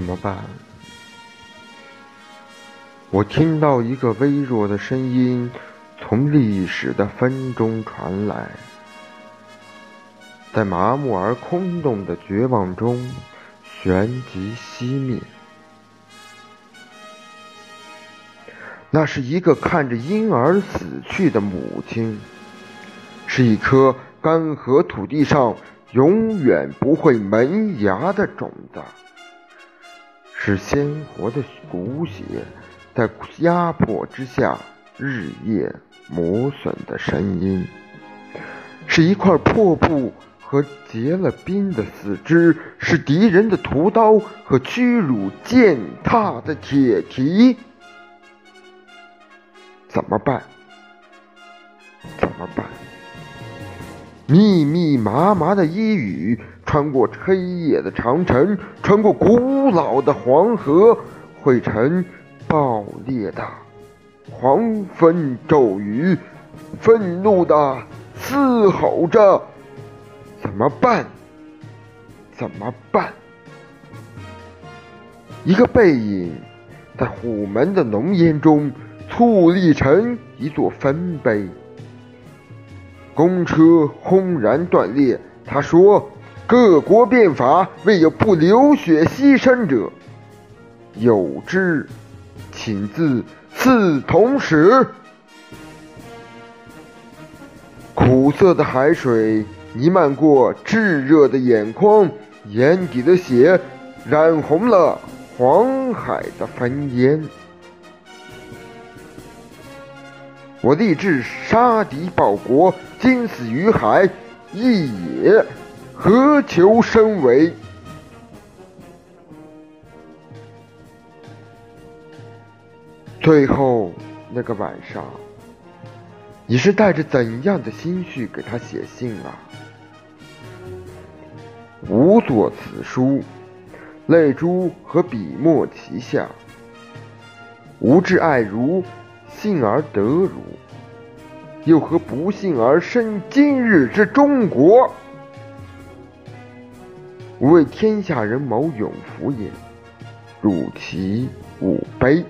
怎么办？我听到一个微弱的声音从历史的风中传来，在麻木而空洞的绝望中旋即熄灭。那是一个看着婴儿死去的母亲，是一颗干涸土地上永远不会萌芽的种子，是鲜活的骨血。在压迫之下日夜磨损的声音，是一块破布和结了冰的四肢，是敌人的屠刀和屈辱践踏的铁蹄。怎么办？怎么办？密密麻麻的衣雨穿过黑夜的长城，穿过古老的黄河，汇成。爆裂的狂风骤雨，愤怒的嘶吼着：“怎么办？怎么办？”一个背影在虎门的浓烟中矗立成一座坟碑。公车轰然断裂。他说：“各国变法，未有不流血牺牲者。有之。”请自四同史。苦涩的海水弥漫过炙热的眼眶，眼底的血染红了黄海的烽烟。我立志杀敌报国，金死于海，一也何求生为？最后那个晚上，你是带着怎样的心绪给他写信啊？无作此书，泪珠和笔墨齐下。吾挚爱如，幸而得汝，又何不幸而生今日之中国？吾为天下人谋永福也，汝其吾悲。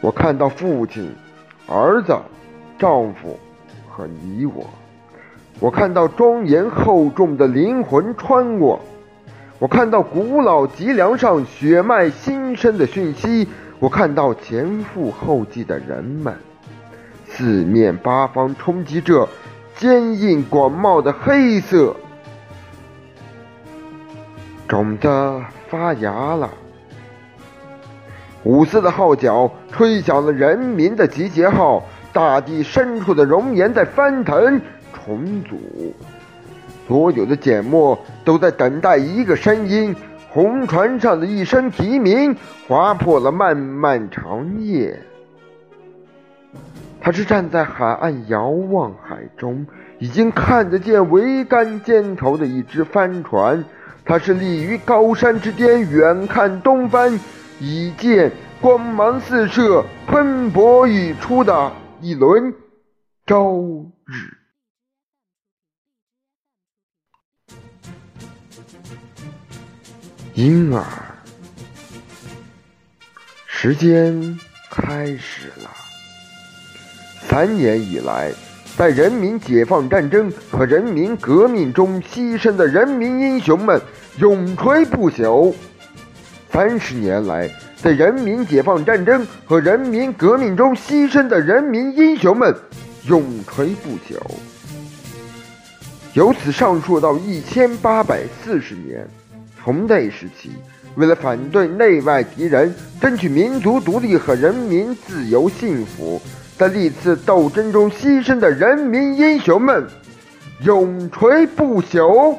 我看到父亲、儿子、丈夫和你我，我看到庄严厚重的灵魂穿过，我看到古老脊梁上血脉新生的讯息，我看到前赴后继的人们，四面八方冲击着坚硬广袤的黑色，种子发芽了。五四的号角吹响了人民的集结号，大地深处的熔岩在翻腾重组，所有的缄默都在等待一个声音。红船上的一声啼鸣，划破了漫漫长夜。他是站在海岸遥望海中，已经看得见桅杆尖头的一只帆船。他是立于高山之巅，远看东方。已见光芒四射、喷薄欲出的一轮朝日。婴儿，时间开始了。三年以来，在人民解放战争和人民革命中牺牲的人民英雄们，永垂不朽。三十年来，在人民解放战争和人民革命中牺牲的人民英雄们，永垂不朽。由此上溯到一千八百四十年，从那时起，为了反对内外敌人，争取民族独立和人民自由幸福，在历次斗争中牺牲的人民英雄们，永垂不朽。